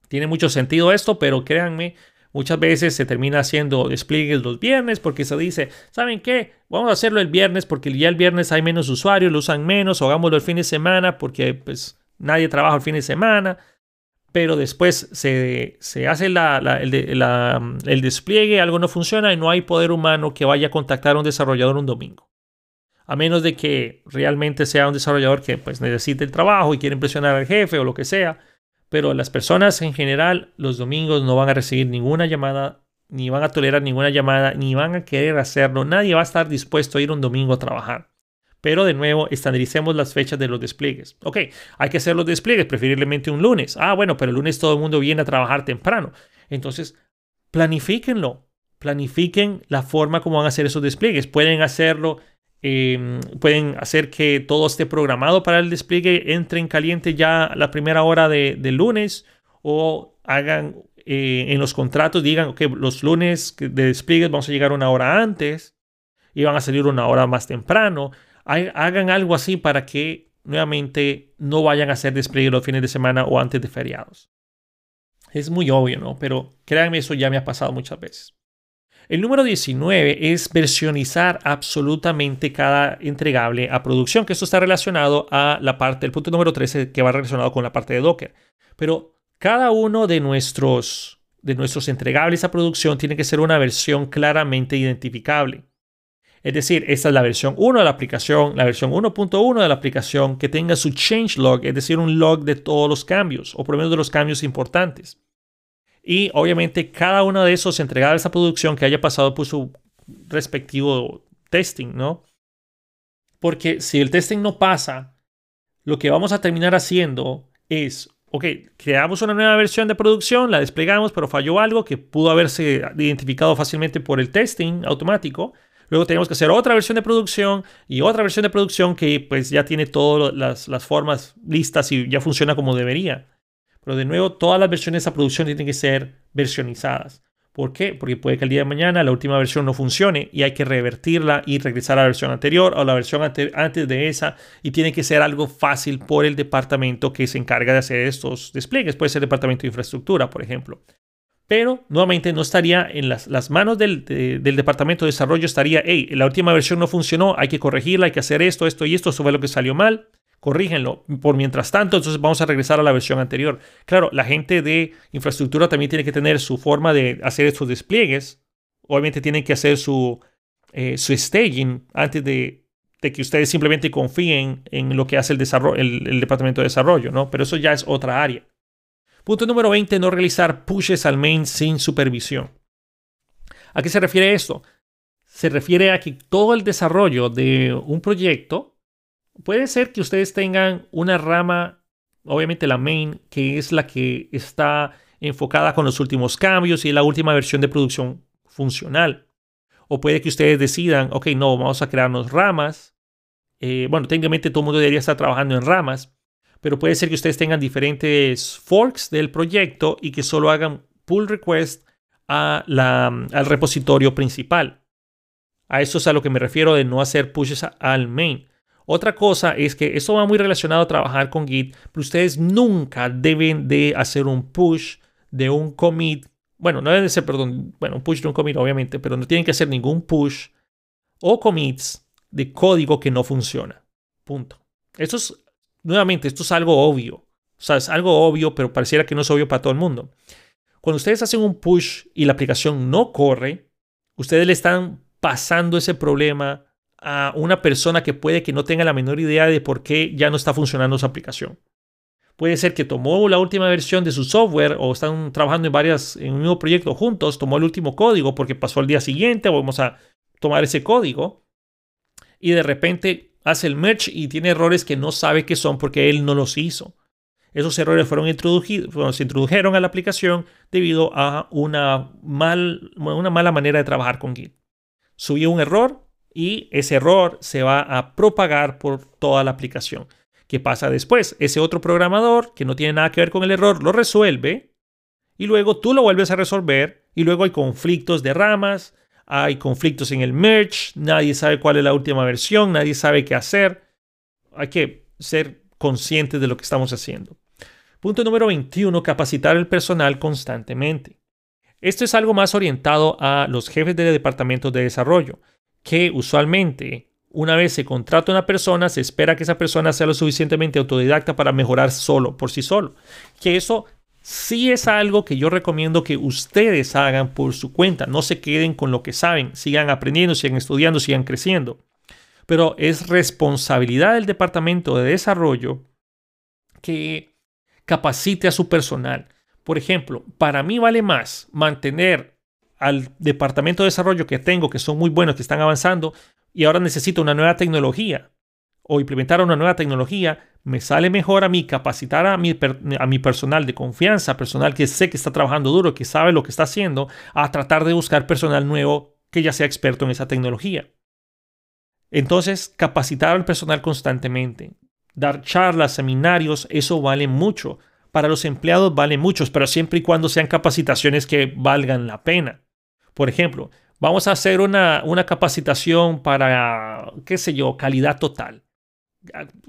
Tiene mucho sentido esto, pero créanme, muchas veces se termina haciendo despliegues los viernes porque se dice, ¿saben qué? Vamos a hacerlo el viernes porque ya el viernes hay menos usuarios, lo usan menos, o hagámoslo el fin de semana porque pues nadie trabaja el fin de semana pero después se, hace el, el, despliegue, algo no funciona y no hay poder humano que vaya a contactar a un desarrollador un domingo a menos de que realmente sea un desarrollador que pues necesite el trabajo y quiere impresionar al jefe o lo que sea. Pero las personas en general los domingos no van a recibir ninguna llamada, ni van a tolerar ninguna llamada, ni van a querer hacerlo. Nadie va a estar dispuesto a ir un domingo a trabajar. Pero de nuevo, estandaricemos las fechas de los despliegues. Ok, hay que hacer los despliegues, preferiblemente un lunes. Ah, bueno, pero el lunes todo el mundo viene a trabajar temprano. Entonces, planifíquenlo. Planifiquen la forma como van a hacer esos despliegues. Pueden hacerlo Em, pueden hacer que todo esté programado para el despliegue, entre en caliente ya la primera hora de, lunes o hagan eh, en los contratos, digan que los lunes de despliegue vamos a llegar una hora antes y van a salir una hora más temprano. Hagan algo así para que nuevamente no vayan a hacer despliegue los fines de semana o antes de feriados. Es muy obvio, ¿no? Pero créanme, eso ya me ha pasado muchas veces. El número 19 es versionizar absolutamente cada entregable a producción, que esto está relacionado a la parte, el punto número 13 que va relacionado con la parte de Docker. Pero cada uno de nuestros, de nuestros entregables a producción tiene que ser una versión claramente identificable. Es decir, esta es la versión 1 de la aplicación, la versión 1.1 de la aplicación que tenga su change log, es decir, un log de todos los cambios, o por lo menos de los cambios importantes. Y obviamente cada uno de esos entregada a esa producción que haya pasado por su respectivo testing, ¿no? Porque si el testing no pasa, lo que vamos a terminar haciendo es, ok, creamos una nueva versión de producción, la desplegamos, pero falló algo que pudo haberse identificado fácilmente por el testing automático. Luego tenemos que hacer otra versión de producción y otra versión de producción que pues ya tiene todas las, las formas listas y ya funciona como debería. Pero de nuevo, todas las versiones de esa producción tienen que ser versionizadas. ¿Por qué? Porque puede que el día de mañana la última versión no funcione y hay que revertirla y regresar a la versión anterior o la versión antes de esa y tiene que ser algo fácil por el departamento que se encarga de hacer estos despliegues. Puede ser el departamento de infraestructura, por ejemplo. Pero nuevamente no estaría en las, manos del, del, departamento de desarrollo, estaría, hey, la última versión no funcionó, hay que corregirla, hay que hacer esto, esto y esto, eso fue lo que salió mal corrígenlo. Por mientras tanto, entonces vamos a regresar a la versión anterior. Claro, la gente de infraestructura también tiene que tener su forma de hacer estos despliegues. Obviamente tienen que hacer su, eh, su staging antes de, que ustedes simplemente confíen en lo que hace el, desarrollo, el, departamento de desarrollo, ¿no? Pero eso ya es otra área. Punto número 20, no realizar pushes al main sin supervisión. ¿A qué se refiere esto? Se refiere a que todo el desarrollo de un proyecto Puede ser que ustedes tengan una rama, obviamente la main, que es la que está enfocada con los últimos cambios y la última versión de producción funcional. O puede que ustedes decidan, ok, no, vamos a crearnos ramas. Eh, bueno, técnicamente todo el mundo debería estar trabajando en ramas, pero puede ser que ustedes tengan diferentes forks del proyecto y que solo hagan pull request a la, al repositorio principal. A eso es a lo que me refiero de no hacer pushes al main. Otra cosa es que eso va muy relacionado a trabajar con Git, pero ustedes nunca deben de hacer un push de un commit. Bueno, no deben de ser, perdón, bueno, un push de un commit obviamente, pero no tienen que hacer ningún push o commits de código que no funciona. Punto. Esto es, nuevamente, esto es algo obvio. O sea, es algo obvio, pero pareciera que no es obvio para todo el mundo. Cuando ustedes hacen un push y la aplicación no corre, ustedes le están pasando ese problema a una persona que puede que no tenga la menor idea de por qué ya no está funcionando su aplicación. Puede ser que tomó la última versión de su software o están trabajando en varias en un mismo proyecto juntos, tomó el último código porque pasó al día siguiente, vamos a tomar ese código y de repente hace el merge y tiene errores que no sabe qué son porque él no los hizo. Esos errores fueron introducidos, se introdujeron a la aplicación debido a una, mal, una mala manera de trabajar con Git subió un error y ese error se va a propagar por toda la aplicación. ¿Qué pasa después? Ese otro programador que no tiene nada que ver con el error lo resuelve y luego tú lo vuelves a resolver y luego hay conflictos de ramas, hay conflictos en el merge, nadie sabe cuál es la última versión, nadie sabe qué hacer. Hay que ser conscientes de lo que estamos haciendo. Punto número 21, capacitar el personal constantemente. Esto es algo más orientado a los jefes de departamentos de desarrollo, que usualmente una vez se contrata una persona, se espera que esa persona sea lo suficientemente autodidacta para mejorar solo, por sí solo. Que eso sí es algo que yo recomiendo que ustedes hagan por su cuenta. No se queden con lo que saben, sigan aprendiendo, sigan estudiando, sigan creciendo. Pero es responsabilidad del departamento de desarrollo que capacite a su personal, por ejemplo, para mí vale más mantener al departamento de desarrollo que tengo, que son muy buenos, que están avanzando, y ahora necesito una nueva tecnología o implementar una nueva tecnología, me sale mejor a mí capacitar a mi, a mi personal de confianza, personal que sé que está trabajando duro, que sabe lo que está haciendo, a tratar de buscar personal nuevo que ya sea experto en esa tecnología. Entonces, capacitar al personal constantemente, dar charlas, seminarios, eso vale mucho para los empleados vale muchos, pero siempre y cuando sean capacitaciones que valgan la pena. Por ejemplo, vamos a hacer una, una capacitación para, qué sé yo, calidad total.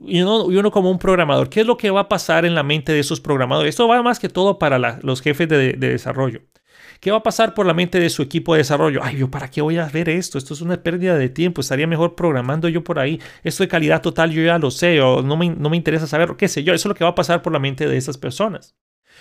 Y uno, como un programador, ¿qué es lo que va a pasar en la mente de esos programadores? Esto va más que todo para los jefes de desarrollo. ¿Qué va a pasar por la mente de su equipo de desarrollo? Ay, yo, ¿para qué voy a ver esto? Esto es una pérdida de tiempo. Estaría mejor programando yo por ahí. Esto de calidad total yo ya lo sé o no me, no me interesa saber, qué sé yo. Eso es lo que va a pasar por la mente de esas personas.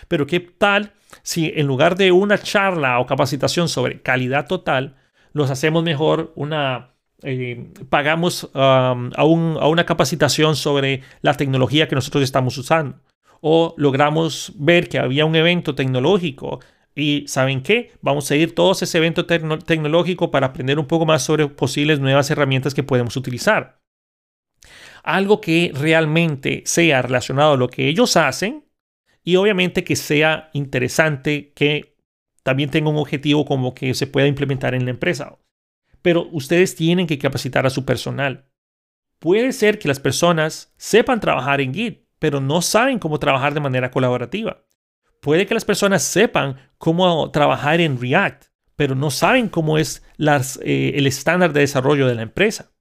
Pero ¿qué tal si en lugar de una charla o capacitación sobre calidad total, los hacemos mejor una... Eh, pagamos um, a, un, a una capacitación sobre la tecnología que nosotros estamos usando o logramos ver que había un evento tecnológico y ¿saben qué? Vamos a ir todos a ese evento tecnológico para aprender un poco más sobre posibles nuevas herramientas que podemos utilizar. Algo que realmente sea relacionado a lo que ellos hacen y obviamente que sea interesante, que también tenga un objetivo como que se pueda implementar en la empresa. Pero ustedes tienen que capacitar a su personal. Puede ser que las personas sepan trabajar en Git, pero no saben cómo trabajar de manera colaborativa. Puede que las personas sepan cómo trabajar en React, pero no saben cómo es eh, el estándar de desarrollo de la empresa.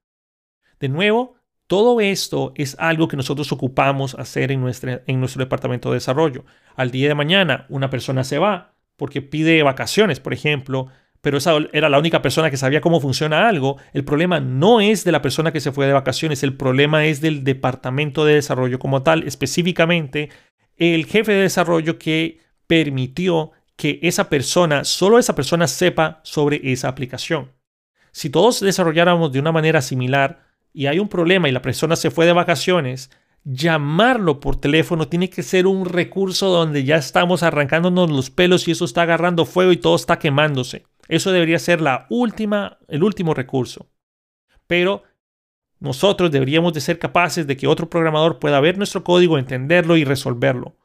De nuevo, todo esto es algo que nosotros ocupamos hacer en, en nuestro departamento de desarrollo. Al día de mañana, una persona se va porque pide vacaciones, por ejemplo, pero esa era la única persona que sabía cómo funciona algo. El problema no es de la persona que se fue de vacaciones, el problema es del departamento de desarrollo como tal, específicamente el jefe de desarrollo que permitió que esa persona, solo esa persona sepa sobre esa aplicación. Si todos desarrolláramos de una manera similar y hay un problema y la persona se fue de vacaciones, llamarlo por teléfono tiene que ser un recurso donde ya estamos arrancándonos los pelos y eso está agarrando fuego y todo está quemándose. Eso debería ser la última, el último recurso. Pero nosotros deberíamos de ser capaces de que otro programador pueda ver nuestro código, entenderlo y resolverlo.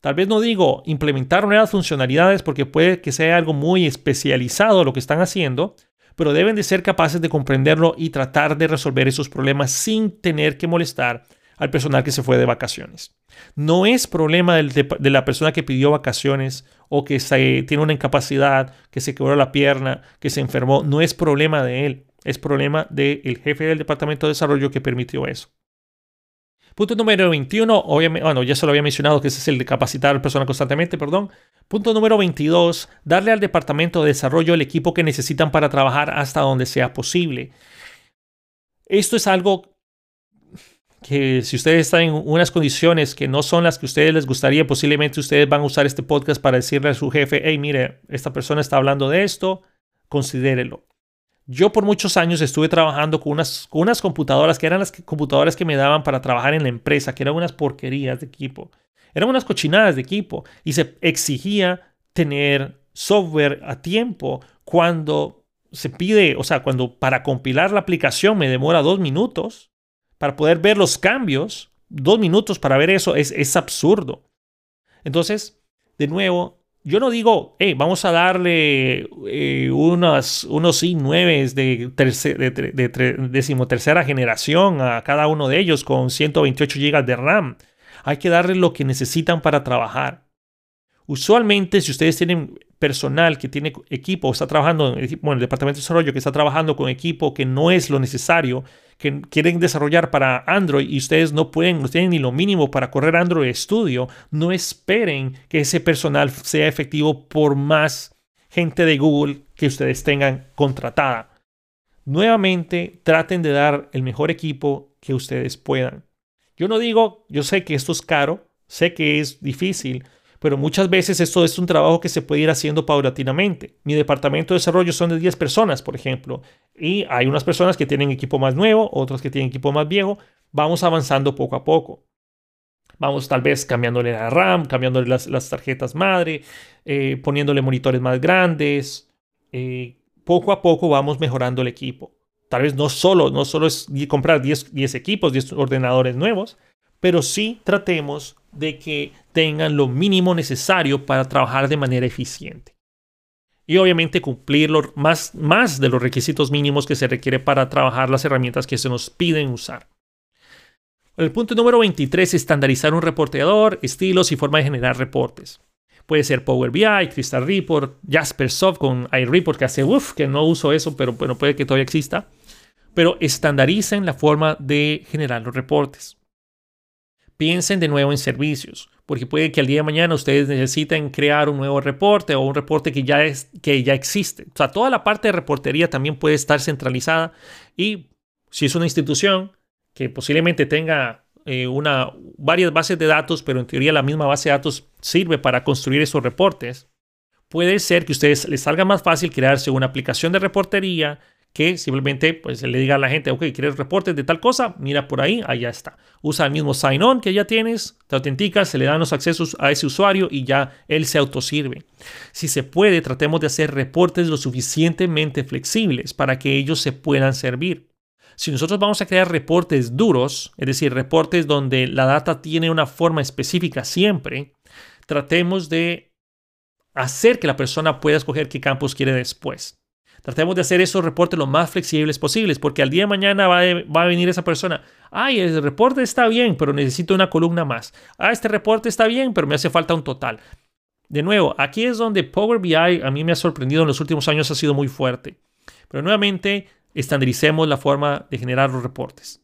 Tal vez no digo implementar nuevas funcionalidades porque puede que sea algo muy especializado lo que están haciendo, pero deben de ser capaces de comprenderlo y tratar de resolver esos problemas sin tener que molestar al personal que se fue de vacaciones. No es problema de, la persona que pidió vacaciones o que tiene una incapacidad, que se quebró la pierna, que se enfermó. No es problema de él, es problema del jefe del Departamento de Desarrollo que permitió eso. Punto número 21, obviamente, bueno, ya se lo había mencionado que ese es el de capacitar a la persona constantemente, perdón. Punto número 22, darle al Departamento de Desarrollo el equipo que necesitan para trabajar hasta donde sea posible. Esto es algo que si ustedes están en unas condiciones que no son las que a ustedes les gustaría, posiblemente ustedes van a usar este podcast para decirle a su jefe, hey, mire, esta persona está hablando de esto, considérelo. Yo por muchos años estuve trabajando con unas, con unas computadoras que eran las computadoras que me daban para trabajar en la empresa, que eran unas porquerías de equipo. Eran unas cochinadas de equipo y se exigía tener software a tiempo cuando se pide, o sea, cuando para compilar la aplicación me demora dos minutos para poder ver los cambios, dos minutos para ver eso es, es absurdo. Entonces, de nuevo, yo no digo, hey, vamos a darle eh, unos, unos i9 de, de, decimotercera generación a cada uno de ellos con 128 GB de RAM. Hay que darle lo que necesitan para trabajar. Usualmente, si ustedes tienen personal que tiene equipo, está trabajando, bueno, el departamento de desarrollo que está trabajando con equipo que no es lo necesario, que quieren desarrollar para Android y ustedes no pueden, no tienen ni lo mínimo para correr Android Studio, no esperen que ese personal sea efectivo por más gente de Google que ustedes tengan contratada. Nuevamente, traten de dar el mejor equipo que ustedes puedan. Yo no digo, yo sé que esto es caro, sé que es difícil, pero muchas veces esto es un trabajo que se puede ir haciendo paulatinamente. Mi departamento de desarrollo son de 10 personas, por ejemplo, y hay unas personas que tienen equipo más nuevo, otras que tienen equipo más viejo. Vamos avanzando poco a poco. Vamos tal vez cambiándole la RAM, cambiándole las, tarjetas madre, eh, poniéndole monitores más grandes. Eh, poco a poco vamos mejorando el equipo. Tal vez no solo, no solo es comprar 10, 10 equipos, 10 ordenadores nuevos, pero sí tratemos de que tengan lo mínimo necesario para trabajar de manera eficiente. Y obviamente cumplir más, más de los requisitos mínimos que se requiere para trabajar las herramientas que se nos piden usar. El punto número 23 es estandarizar un reporteador, estilos y forma de generar reportes. Puede ser Power BI, Crystal Report, Jaspersoft con iReport, que hace uff, que no uso eso, pero bueno, puede que todavía exista. Pero estandaricen la forma de generar los reportes piensen de nuevo en servicios, porque puede que al día de mañana ustedes necesiten crear un nuevo reporte o un reporte que ya, es, que ya existe. O sea, toda la parte de reportería también puede estar centralizada y si es una institución que posiblemente tenga eh, una, varias bases de datos, pero en teoría la misma base de datos sirve para construir esos reportes, puede ser que a ustedes les salga más fácil crearse una aplicación de reportería que simplemente pues, le diga a la gente, ok, ¿quieres reportes de tal cosa? Mira por ahí, allá está. Usa el mismo sign-on que ya tienes, te autenticas, se le dan los accesos a ese usuario y ya él se autosirve. Si se puede, tratemos de hacer reportes lo suficientemente flexibles para que ellos se puedan servir. Si nosotros vamos a crear reportes duros, es decir, reportes donde la data tiene una forma específica siempre, tratemos de hacer que la persona pueda escoger qué campos quiere después. Tratemos de hacer esos reportes lo más flexibles posibles, porque al día de mañana va, a venir esa persona. Ay, el reporte está bien, pero necesito una columna más. Ah, este reporte está bien, pero me hace falta un total. De nuevo, aquí es donde Power BI a mí me ha sorprendido en los últimos años, ha sido muy fuerte. Pero nuevamente, estandaricemos la forma de generar los reportes.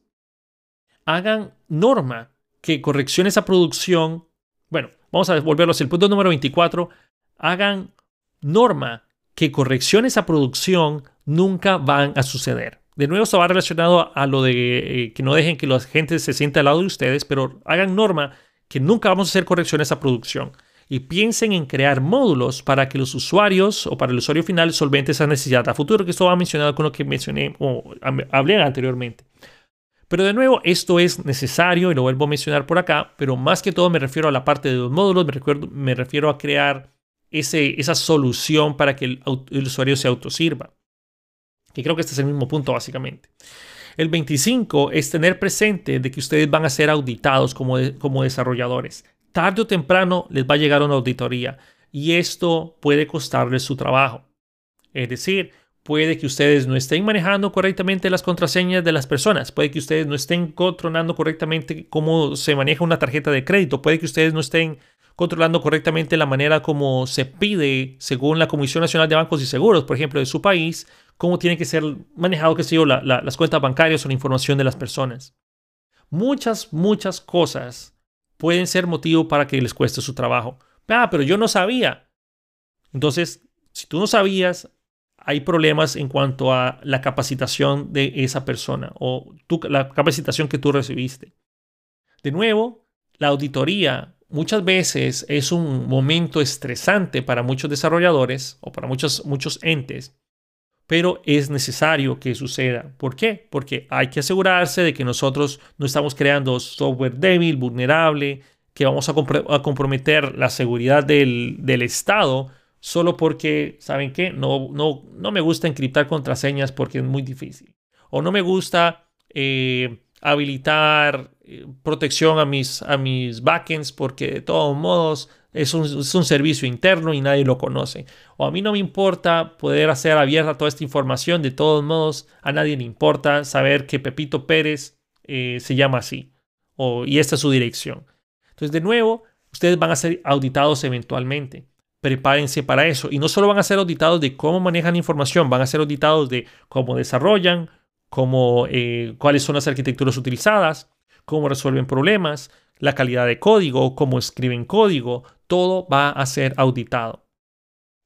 Hagan norma que correcciones a producción, bueno, vamos a volverlo hacia el punto número 24, hagan norma que correcciones a producción nunca van a suceder. De nuevo, esto va relacionado a lo de eh, que no dejen que la gente se sienta al lado de ustedes, pero hagan norma que nunca vamos a hacer correcciones a producción. Y piensen en crear módulos para que los usuarios o para el usuario final solvente esa necesidad a futuro, que esto va mencionado con lo que mencioné o hablé anteriormente. Pero de nuevo, esto es necesario y lo vuelvo a mencionar por acá, pero más que todo me refiero a la parte de los módulos, me, me refiero a crear esa solución para que el, usuario se autosirva. Y creo que este es el mismo punto básicamente. El 25 es tener presente de que ustedes van a ser auditados como, como desarrolladores. tarde o temprano les va a llegar una auditoría y esto puede costarles su trabajo. Es decir, puede que ustedes no estén manejando correctamente las contraseñas de las personas, puede que ustedes no estén controlando correctamente cómo se maneja una tarjeta de crédito, puede que ustedes no estén controlando correctamente la manera como se pide, según la Comisión Nacional de Bancos y Seguros, por ejemplo, de su país, cómo tiene que ser manejado, qué sé yo, las cuentas bancarias o la información de las personas. Muchas, muchas cosas pueden ser motivo para que les cueste su trabajo. Ah, pero yo no sabía. Entonces, si tú no sabías, hay problemas en cuanto a la capacitación de esa persona o la capacitación que tú recibiste. De nuevo, la auditoría muchas veces es un momento estresante para muchos desarrolladores o para muchos, muchos entes, pero es necesario que suceda. ¿Por qué? Porque hay que asegurarse de que nosotros no estamos creando software débil, vulnerable, que vamos a, comprometer la seguridad del, del Estado solo porque, ¿saben qué? No, no, no me gusta encriptar contraseñas porque es muy difícil. O no me gusta eh, habilitar eh, protección a mis, a mis backends porque de todos modos es un, es un, servicio interno y nadie lo conoce. O a mí no me importa poder hacer abierta toda esta información, de todos modos a nadie le importa saber que Pepito Pérez eh, se llama así o, y esta es su dirección. Entonces, de nuevo, ustedes van a ser auditados eventualmente prepárense para eso. Y no solo van a ser auditados de cómo manejan información, van a ser auditados de cómo desarrollan, cómo, eh, cuáles son las arquitecturas utilizadas, cómo resuelven problemas, la calidad de código, cómo escriben código, todo va a ser auditado.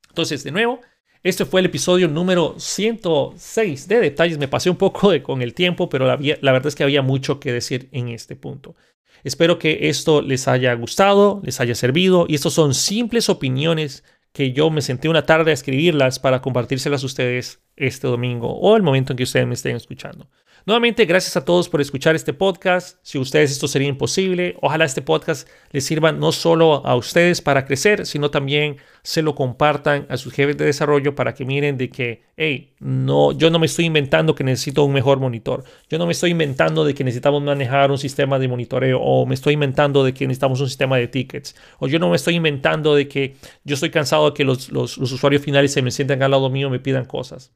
Entonces, de nuevo, este fue el episodio número 106 de detalles. Me pasé un poco con el tiempo, pero la, la verdad es que había mucho que decir en este punto. Espero que esto les haya gustado, les haya servido y estos son simples opiniones que yo me senté una tarde a escribirlas para compartírselas a ustedes este domingo o el momento en que ustedes me estén escuchando. Nuevamente, gracias a todos por escuchar este podcast. Si ustedes esto sería imposible, ojalá este podcast les sirva no solo a ustedes para crecer, sino también se lo compartan a sus jefes de desarrollo para que miren de que, hey, no, yo no me estoy inventando que necesito un mejor monitor. Yo no me estoy inventando de que necesitamos manejar un sistema de monitoreo o me estoy inventando de que necesitamos un sistema de tickets. O yo no me estoy inventando de que yo estoy cansado de que los, los usuarios finales se me sientan al lado mío y me pidan cosas.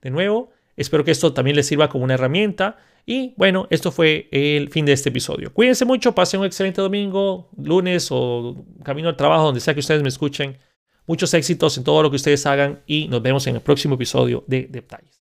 De nuevo, Espero que esto también les sirva como una herramienta. Y bueno, esto fue el fin de este episodio. Cuídense mucho, pasen un excelente domingo, lunes o camino al trabajo, donde sea que ustedes me escuchen. Muchos éxitos en todo lo que ustedes hagan y nos vemos en el próximo episodio de Detalles.